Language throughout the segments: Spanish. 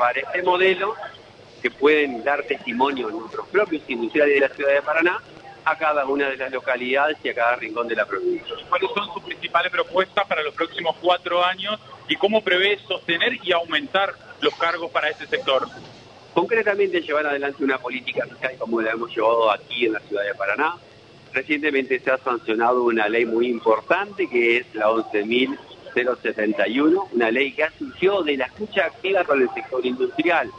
llevar este modelo que pueden dar testimonio en nuestros propios industriales de la ciudad de Paraná a cada una de las localidades y a cada rincón de la provincia. ¿Cuáles son sus principales propuestas para los próximos cuatro años y cómo prevé sostener y aumentar los cargos para este sector? Concretamente llevar adelante una política fiscal como la hemos llevado aquí en la ciudad de Paraná. Recientemente se ha sancionado una ley muy importante que es la 11.071, una ley que surgió de la escucha activa con el sector industrial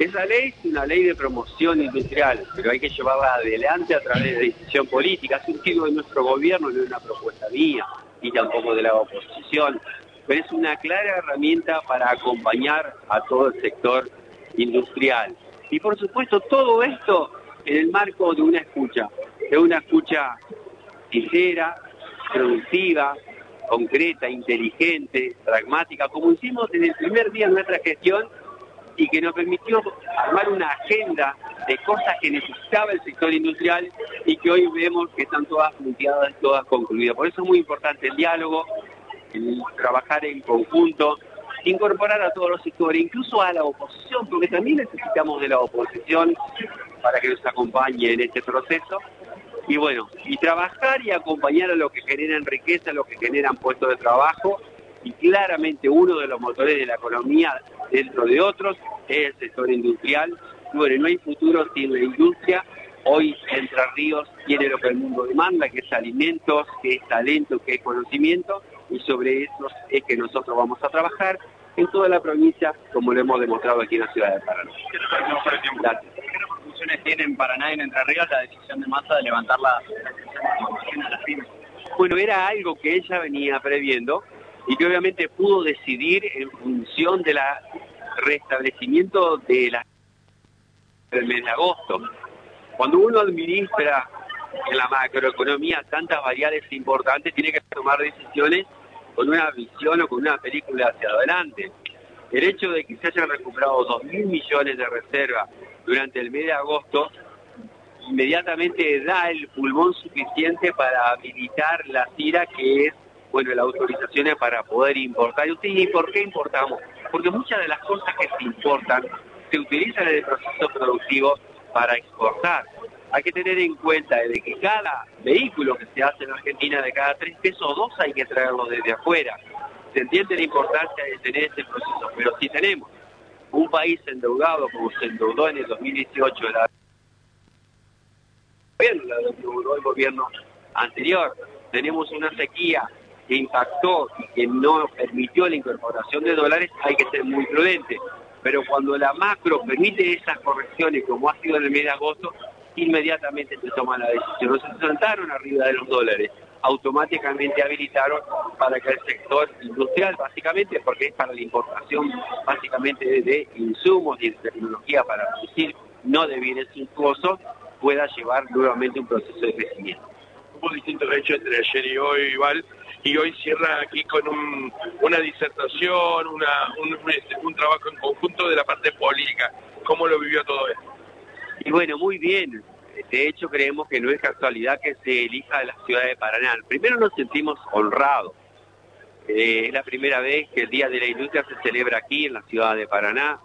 esa ley es una ley de promoción industrial, pero hay que llevarla adelante a través de decisión política. Ha surgido de nuestro gobierno, no es una propuesta mía, y tampoco de la oposición, pero es una clara herramienta para acompañar a todo el sector industrial. Y por supuesto todo esto en el marco de una escucha, de una escucha sincera, productiva, concreta, inteligente, pragmática, como hicimos en el primer día de nuestra gestión y que nos permitió armar una agenda de cosas que necesitaba el sector industrial y que hoy vemos que están todas planteadas, todas concluidas. Por eso es muy importante el diálogo, el trabajar en conjunto, incorporar a todos los sectores, incluso a la oposición, porque también necesitamos de la oposición para que nos acompañe en este proceso. Y bueno, y trabajar y acompañar a los que generan riqueza, a los que generan puestos de trabajo, y claramente uno de los motores de la economía dentro de otros es el sector industrial. Bueno, no hay futuro sin la industria. Hoy Entre Ríos tiene lo que el mundo demanda, que es alimentos, que es talento, que es conocimiento, y sobre eso es que nosotros vamos a trabajar en toda la provincia, como lo hemos demostrado aquí en la ciudad de Paraná. ¿Qué repercusiones tiene en Paraná en Entre Ríos la decisión de masa de levantar la? Bueno, era algo que ella venía previendo, y que obviamente pudo decidir en función del restablecimiento de la del mes de agosto. Cuando uno administra en la macroeconomía tantas variables importantes, tiene que tomar decisiones con una visión o con una película hacia adelante. El hecho de que se hayan recuperado 2.000 millones de reservas durante el mes de agosto inmediatamente da el pulmón suficiente para habilitar la tira que es bueno, la autorización es para poder importar. ¿Y por qué importamos? Porque muchas de las cosas que se importan se utilizan en el proceso productivo para exportar. Hay que tener en cuenta de que cada vehículo que se hace en Argentina, de cada tres pesos, dos hay que traerlo desde afuera. Se entiende la importancia de tener ese proceso, pero si tenemos un país endeudado como se endeudó en el 2018, la el gobierno anterior, tenemos una sequía que impactó y que no permitió la incorporación de dólares, hay que ser muy prudente. Pero cuando la macro permite esas correcciones, como ha sido en el mes de agosto, inmediatamente se toma la decisión. No se sentaron arriba de los dólares, automáticamente habilitaron para que el sector industrial, básicamente, porque es para la importación básicamente de insumos y de tecnología para producir, no de bienes suntuosos, pueda llevar nuevamente un proceso de crecimiento. Hubo distintos hechos entre ayer y hoy, igual y hoy cierra aquí con una disertación, este, un, trabajo en conjunto de la parte política. ¿Cómo lo vivió todo esto? Y bueno, muy bien. De hecho, creemos que no es casualidad que se elija la ciudad de Paraná. Primero nos sentimos honrados. Eh, es la primera vez que el Día de la Industria se celebra aquí en la ciudad de Paraná.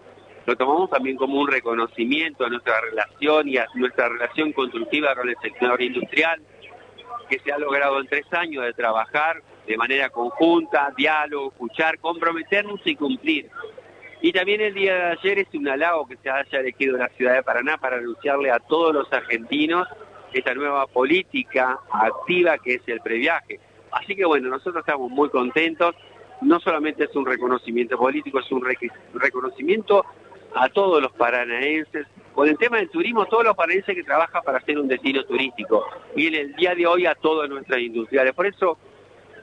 Lo tomamos también como un reconocimiento a nuestra relación y a nuestra relación constructiva con el sector industrial que se ha logrado en tres años de trabajar de manera conjunta, diálogo, escuchar, comprometernos y cumplir. Y también el día de ayer es un halago que se haya elegido la ciudad de Paraná para anunciarle a todos los argentinos esta nueva política activa que es el previaje. Así que bueno, nosotros estamos muy contentos. No solamente es un reconocimiento político, es un reconocimiento a todos los paranaenses con el tema del turismo, todos los paranaenses que trabajan para hacer un destino turístico y en el día de hoy a todas nuestras industriales. Por eso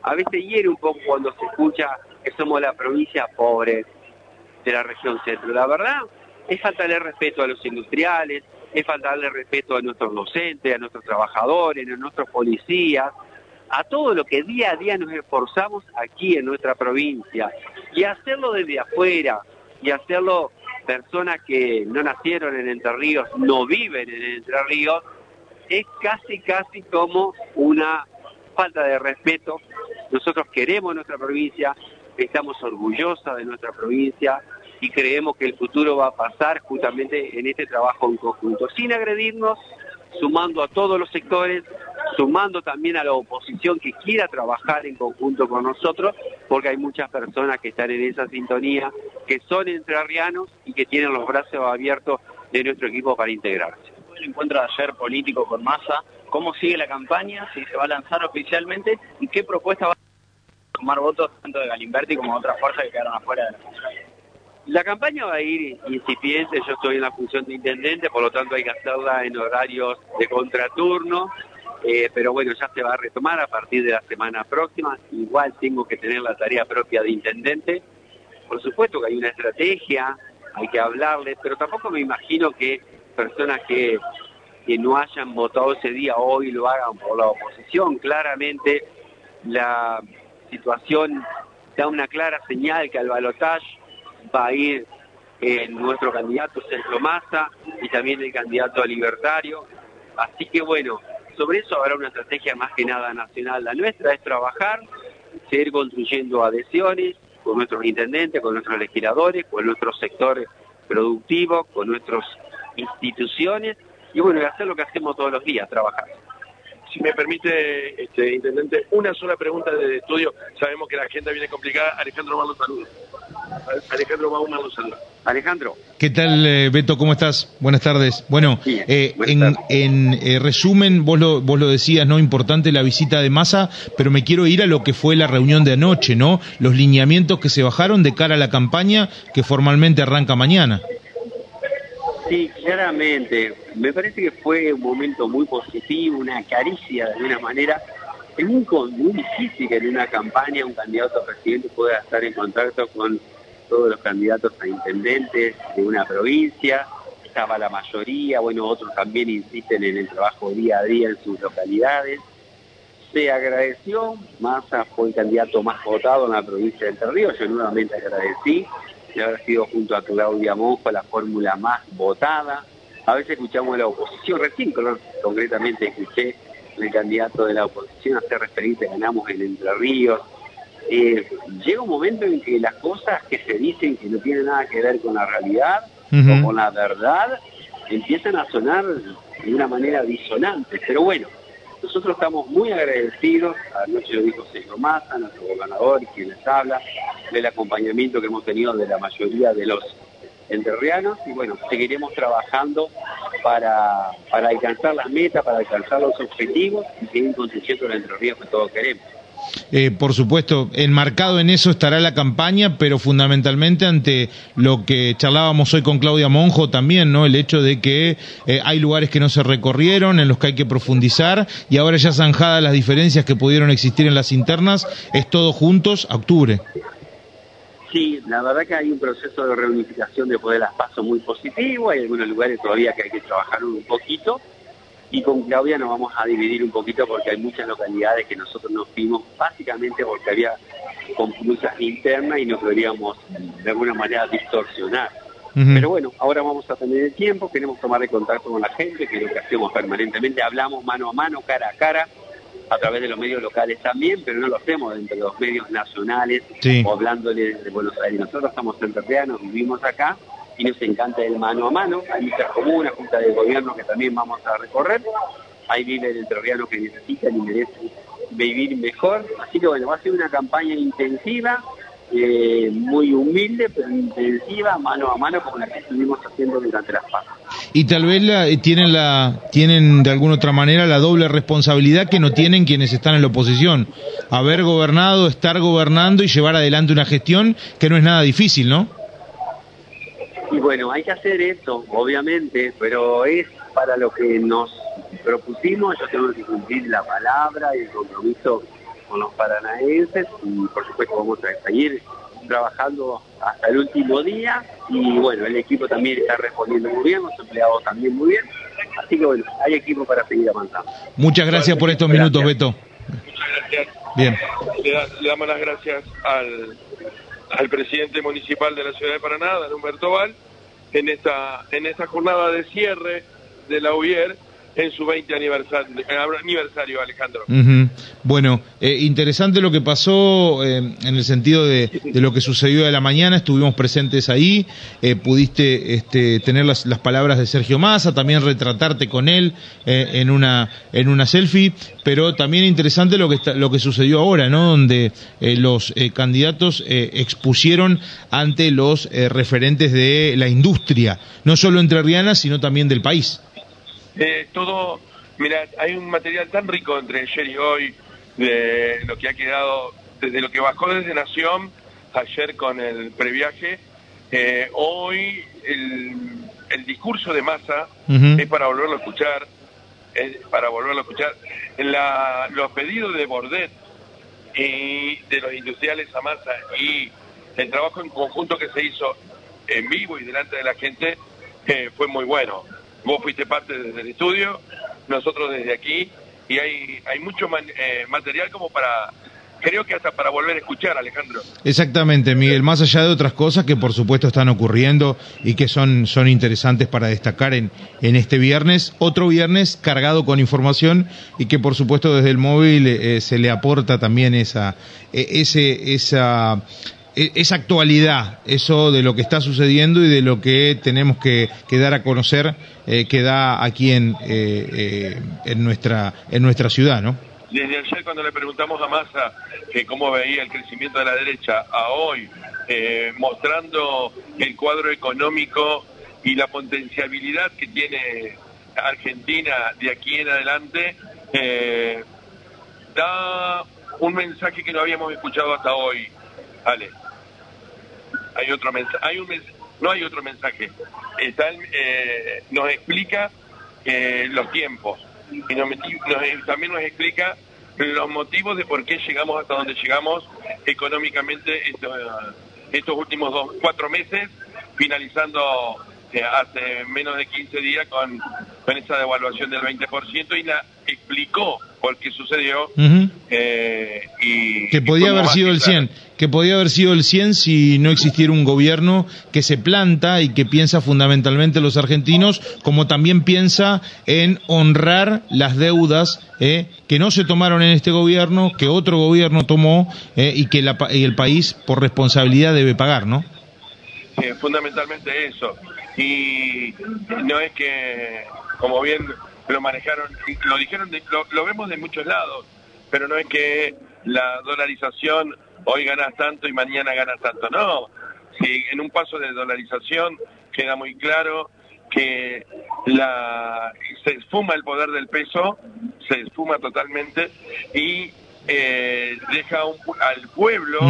a veces hiere un poco cuando se escucha que somos la provincia pobre de la región centro. La verdad es faltarle respeto a los industriales, es faltarle respeto a nuestros docentes, a nuestros trabajadores, a nuestros policías, a todo lo que día a día nos esforzamos aquí en nuestra provincia y hacerlo desde afuera y hacerlo personas que no nacieron en Entre Ríos, no viven en Entre Ríos, es casi, casi como una falta de respeto. Nosotros queremos nuestra provincia, estamos orgullosas de nuestra provincia y creemos que el futuro va a pasar justamente en este trabajo en conjunto, sin agredirnos, sumando a todos los sectores, sumando también a la oposición que quiera trabajar en conjunto con nosotros, porque hay muchas personas que están en esa sintonía, que son entrerrianos y que tienen los brazos abiertos de nuestro equipo para integrarse. El encuentro de ayer político con Massa, ¿cómo sigue la campaña? Si se va a lanzar oficialmente y qué propuesta va a tomar votos tanto de Galimberti como de otras fuerzas que quedaron afuera de la la campaña va a ir incipiente, yo estoy en la función de intendente, por lo tanto hay que hacerla en horarios de contraturno, eh, pero bueno, ya se va a retomar a partir de la semana próxima, igual tengo que tener la tarea propia de intendente, por supuesto que hay una estrategia, hay que hablarles, pero tampoco me imagino que personas que no hayan votado ese día hoy lo hagan por la oposición, claramente la situación da una clara señal que al balotaje va a ir eh, nuestro candidato Sergio Massa y también el candidato libertario. Así que bueno, sobre eso habrá una estrategia más que nada nacional. La nuestra es trabajar, seguir construyendo adhesiones con nuestros intendentes, con nuestros legisladores, con nuestros sectores productivos, con nuestras instituciones y bueno, hacer lo que hacemos todos los días, trabajar. Si me permite, este, Intendente, una sola pregunta de estudio. Sabemos que la agenda viene complicada. Alejandro Malo, saludos. Alejandro Bauma saluda. Alejandro. ¿Qué tal, eh, Beto? ¿Cómo estás? Buenas tardes. Bueno, eh, en, eh, resumen, vos lo, vos lo decías, ¿no? Importante la visita de masa, pero me quiero ir a lo que fue la reunión de anoche, ¿no? Los lineamientos que se bajaron de cara a la campaña que formalmente arranca mañana. Sí, claramente. Me parece que fue un momento muy positivo, una caricia de alguna manera es muy, muy difícil que en una campaña un candidato a presidente pueda estar en contacto con todos los candidatos a intendentes de una provincia, estaba la mayoría, bueno, otros también insisten en el trabajo día a día en sus localidades. Se agradeció, Massa fue el candidato más votado en la provincia de Entre Ríos, yo nuevamente agradecí de haber sido junto a Claudia Monjo la fórmula más votada. A veces escuchamos a la oposición, recién concretamente escuché el candidato de la oposición hacer referencia, ganamos en Entre Ríos. Eh, llega un momento en que las cosas que se dicen que no tienen nada que ver con la realidad o con la verdad empiezan a sonar de una manera disonante. Pero bueno, nosotros estamos muy agradecidos, anoche lo dijo Sergio Massa, nuestro gobernador y quien les habla, del acompañamiento que hemos tenido de la mayoría de los enterrianos y bueno, seguiremos trabajando para, para alcanzar las metas, para alcanzar los objetivos y seguir construyendo el Entre Ríos que todos queremos. Eh, por supuesto, enmarcado en eso estará la campaña, pero fundamentalmente ante lo que charlábamos hoy con Claudia Monjo también, ¿no? El hecho de que eh, hay lugares que no se recorrieron, en los que hay que profundizar, y ahora ya zanjadas las diferencias que pudieron existir en las internas, es todo juntos octubre. Sí, la verdad que hay un proceso de reunificación después de las pasos muy positivo, hay algunos lugares todavía que hay que trabajar un poquito, y con Claudia nos vamos a dividir un poquito porque hay muchas localidades que nosotros nos fuimos básicamente porque había confusas internas y nos queríamos de alguna manera distorsionar. Pero bueno, ahora vamos a tener el tiempo, queremos tomar el contacto con la gente, que es lo que hacemos permanentemente, hablamos mano a mano, cara a cara, a través de los medios locales también, pero no lo hacemos entre los medios nacionales o hablándole de Buenos Aires. Nosotros estamos en entrerrianos, vivimos acá y nos encanta el mano a mano. Hay muchas comunas, juntas de gobierno que también vamos a recorrer. Hay viven entrerrianos que necesitan y merecen vivir mejor. Así que bueno, va a ser una campaña intensiva eh, muy humilde, pero intensiva, mano a mano, como la que estuvimos haciendo durante las pasos. Y tal vez la, eh, tienen, la, tienen de alguna otra manera la doble responsabilidad que no tienen quienes están en la oposición. Haber gobernado, estar gobernando y llevar adelante una gestión que no es nada difícil, ¿no? Bueno, hay que hacer eso, obviamente, pero es para lo que nos propusimos, yo tengo que cumplir la palabra y el compromiso con los paranaenses y por supuesto vamos a seguir trabajando hasta el último día y bueno, el equipo también está respondiendo muy bien, los empleados también muy bien, así que bueno, hay equipo para seguir avanzando. Muchas gracias por estos minutos, Beto. Muchas gracias. Bien. Le, damos las gracias al, al presidente municipal de la ciudad de Paraná, Humberto Val, en esta, en esta jornada de cierre de la UIER en su 20 aniversario, aniversario Alejandro. Bueno, eh, interesante lo que pasó eh, en el sentido de, lo que sucedió de la mañana, estuvimos presentes ahí, eh, pudiste este, tener las, palabras de Sergio Massa, también retratarte con él en, una, en una selfie, pero también interesante lo que, está, lo que sucedió ahora, ¿no? Donde los candidatos expusieron ante los referentes de la industria, no solo entrerriana, sino también del país. Eh, todo, mira, hay un material tan rico entre ayer y hoy de lo que ha quedado, desde lo que bajó desde Nación, ayer con el previaje, eh, hoy el, el, discurso de masa es para volverlo a escuchar, es para volverlo a escuchar. La, los pedidos de Bordet y de los industriales a masa y el trabajo en conjunto que se hizo en vivo y delante de la gente eh, fue muy bueno. Vos fuiste parte desde el estudio, nosotros desde aquí, y hay, hay mucho eh, material como para creo que hasta para volver a escuchar, Alejandro. Exactamente, Miguel, más allá de otras cosas que por supuesto están ocurriendo y que son, son interesantes para destacar en, en este viernes, otro viernes cargado con información y que por supuesto desde el móvil eh, se le aporta también esa, e, ese, esa esa actualidad, eso de lo que está sucediendo y de lo que tenemos que, dar a conocer, eh, que da aquí en, eh, eh, en, nuestra, en nuestra ciudad, ¿no? Desde ayer cuando le preguntamos a Massa que cómo veía el crecimiento de la derecha, a hoy, mostrando el cuadro económico y la potenciabilidad que tiene Argentina de aquí en adelante, da un mensaje que no habíamos escuchado hasta hoy, Ale hay otro mensaje, hay un no hay otro mensaje. Está eh, nos explica eh, los tiempos. Y nos, también nos explica los motivos de por qué llegamos hasta donde llegamos económicamente estos, estos últimos dos, cuatro meses, finalizando eh, hace menos de 15 días con, con esa devaluación del 20% y la explicó por qué sucedió eh, y que podía haber sido el 100 que podía haber sido el 100 si no existiera un gobierno que se planta y que piensa fundamentalmente los argentinos como también piensa en honrar las deudas eh, que no se tomaron en este gobierno que otro gobierno tomó eh, y que la, y el país por responsabilidad debe pagar no fundamentalmente eso. Y no es que como bien lo manejaron, lo dijeron, lo, vemos de muchos lados, pero no es que la dolarización hoy ganas tanto y mañana ganas tanto, no. Si en un paso de dolarización queda muy claro que la, se esfuma el poder del peso, se esfuma totalmente y eh, deja al pueblo,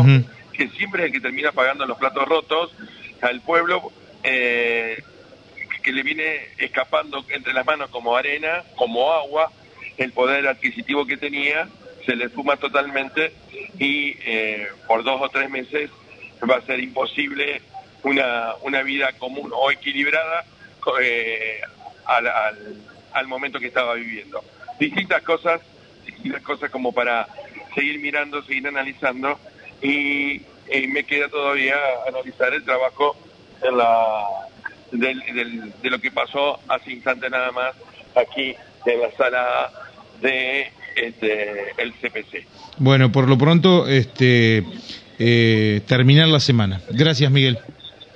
que siempre es el que termina pagando los platos rotos, al pueblo eh, que le viene escapando entre las manos como arena, como agua, el poder adquisitivo que tenía se le fuma totalmente y eh, por dos o tres meses va a ser imposible una, una vida común o equilibrada eh, al, al, momento que estaba viviendo. Distintas cosas, distintas cosas como para seguir mirando, seguir analizando y me queda todavía analizar el trabajo de lo que pasó hace instante nada más aquí en la sala de este, el CPC. Bueno, por lo pronto, este, eh, terminar la semana. Gracias, Miguel.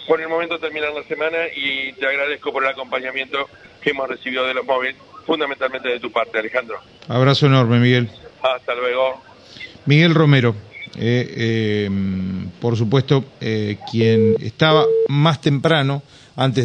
Por el momento terminar la semana y te agradezco por el acompañamiento que hemos recibido de los móviles, fundamentalmente de tu parte, Alejandro. Abrazo enorme, Miguel. Hasta luego. Miguel Romero. Eh, eh, por supuesto, quien estaba más temprano antes